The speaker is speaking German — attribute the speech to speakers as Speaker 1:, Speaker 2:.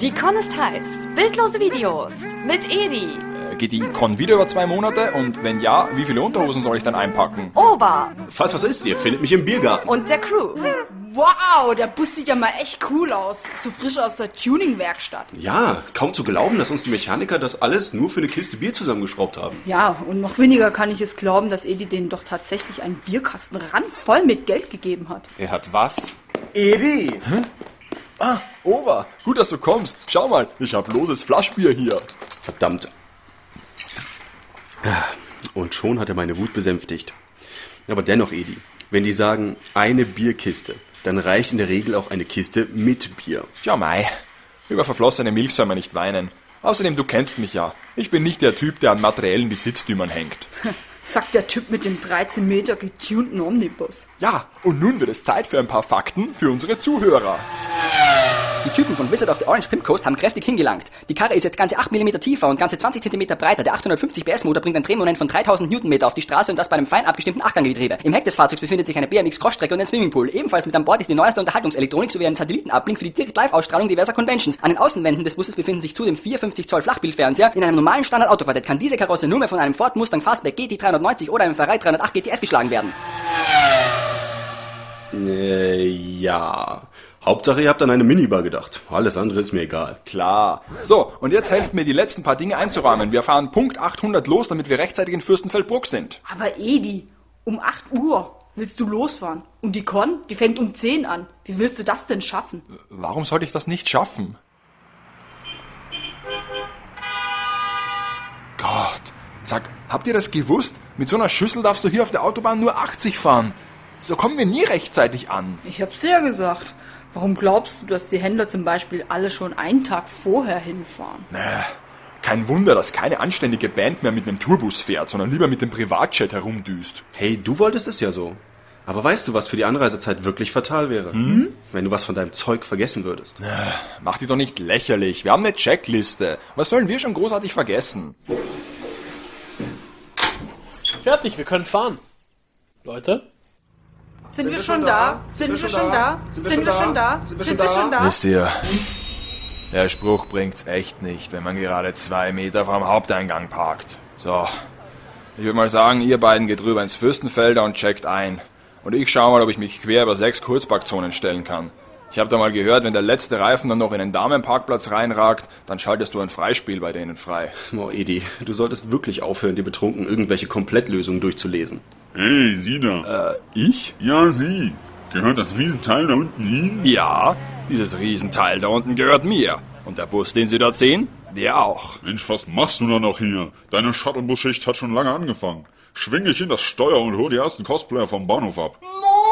Speaker 1: Die Con ist heiß. Bildlose Videos mit Edi.
Speaker 2: Äh, Geht die Con wieder über zwei Monate? Und wenn ja, wie viele Unterhosen soll ich dann einpacken?
Speaker 1: Ober
Speaker 3: Falls was ist, ihr findet mich im Biergarten.
Speaker 1: und der Crew.
Speaker 4: Wow, der Bus sieht ja mal echt cool aus. So frisch aus der Tuning-Werkstatt.
Speaker 3: Ja, kaum zu glauben, dass uns die Mechaniker das alles nur für eine Kiste Bier zusammengeschraubt haben.
Speaker 4: Ja, und noch weniger kann ich es glauben, dass Edi denen doch tatsächlich einen Bierkasten randvoll mit Geld gegeben hat.
Speaker 3: Er hat was?
Speaker 5: Edi!
Speaker 2: Ah, Ober, gut, dass du kommst. Schau mal, ich hab loses Flaschbier hier.
Speaker 3: Verdammt. Und schon hat er meine Wut besänftigt. Aber dennoch, Edi, wenn die sagen, eine Bierkiste, dann reicht in der Regel auch eine Kiste mit Bier.
Speaker 2: Tja, Mai. Über verflossene Milch soll man nicht weinen. Außerdem, du kennst mich ja. Ich bin nicht der Typ, der an materiellen Besitztümern hängt.
Speaker 4: Sagt der Typ mit dem 13 Meter getunten Omnibus.
Speaker 2: Ja, und nun wird es Zeit für ein paar Fakten für unsere Zuhörer.
Speaker 6: Die Typen von Wizard of the Orange Pimp Coast haben kräftig hingelangt. Die Karre ist jetzt ganze 8 mm tiefer und ganze 20 cm breiter. Der 850 PS Motor bringt ein Drehmoment von 3000 Newtonmeter auf die Straße und das bei einem fein abgestimmten Achtganggetriebe. Im Heck des Fahrzeugs befindet sich eine BMX Crossstrecke und ein Swimmingpool. Ebenfalls mit an Bord ist die neueste Unterhaltungselektronik sowie ein Satellitenablink für die Direkt-Live-Ausstrahlung diverser Conventions. An den Außenwänden des Busses befinden sich zudem 450 Zoll Flachbildfernseher. In einem normalen Standard-Autoquartett kann diese Karosse nur mehr von einem Ford Mustang Fastback GT 390 oder einem Ferrari 308 GTS geschlagen werden.
Speaker 3: Äh, ja. Hauptsache, ihr habt an eine Minibar gedacht. Alles andere ist mir egal.
Speaker 2: Klar. So, und jetzt helft mir, die letzten paar Dinge einzuräumen. Wir fahren Punkt 800 los, damit wir rechtzeitig in Fürstenfeldbruck sind.
Speaker 4: Aber Edi, um 8 Uhr willst du losfahren. Und die Con, die fängt um 10 an. Wie willst du das denn schaffen?
Speaker 2: Warum sollte ich das nicht schaffen? Gott, sag, habt ihr das gewusst? Mit so einer Schüssel darfst du hier auf der Autobahn nur 80 fahren. So kommen wir nie rechtzeitig an.
Speaker 4: Ich hab's dir ja gesagt. Warum glaubst du, dass die Händler zum Beispiel alle schon einen Tag vorher hinfahren?
Speaker 2: Kein Wunder, dass keine anständige Band mehr mit einem Tourbus fährt, sondern lieber mit dem Privatjet herumdüst.
Speaker 3: Hey, du wolltest es ja so. Aber weißt du, was für die Anreisezeit wirklich fatal wäre? Hm? Wenn du was von deinem Zeug vergessen würdest.
Speaker 2: Mach die doch nicht lächerlich. Wir haben eine Checkliste. Was sollen wir schon großartig vergessen?
Speaker 5: Fertig, wir können fahren. Leute?
Speaker 4: Sind, wir schon da? Sind wir schon da? Sind wir schon da? Sind wir schon da?
Speaker 2: Wisst ihr, der Spruch bringt's echt nicht, wenn man gerade zwei Meter vom Haupteingang parkt. So, ich würde mal sagen, ihr beiden geht rüber ins Fürstenfelder und checkt ein. Und ich schau mal, ob ich mich quer über sechs Kurzparkzonen stellen kann. Ich habe da mal gehört, wenn der letzte Reifen dann noch in den Damenparkplatz reinragt, dann schaltest du ein Freispiel bei denen frei.
Speaker 3: Oh, Edi, du solltest wirklich aufhören, dir betrunken irgendwelche Komplettlösungen durchzulesen.
Speaker 7: Hey, Sie da.
Speaker 2: Äh, ich?
Speaker 7: Ja, Sie. Gehört das Riesenteil da unten Ihnen?
Speaker 2: Ja, dieses Riesenteil da unten gehört mir. Und der Bus, den Sie dort sehen, der auch.
Speaker 7: Mensch, was machst du da noch hier? Deine Shuttlebus-Schicht hat schon lange angefangen. Schwing dich in das Steuer und hol die ersten Cosplayer vom Bahnhof ab. No!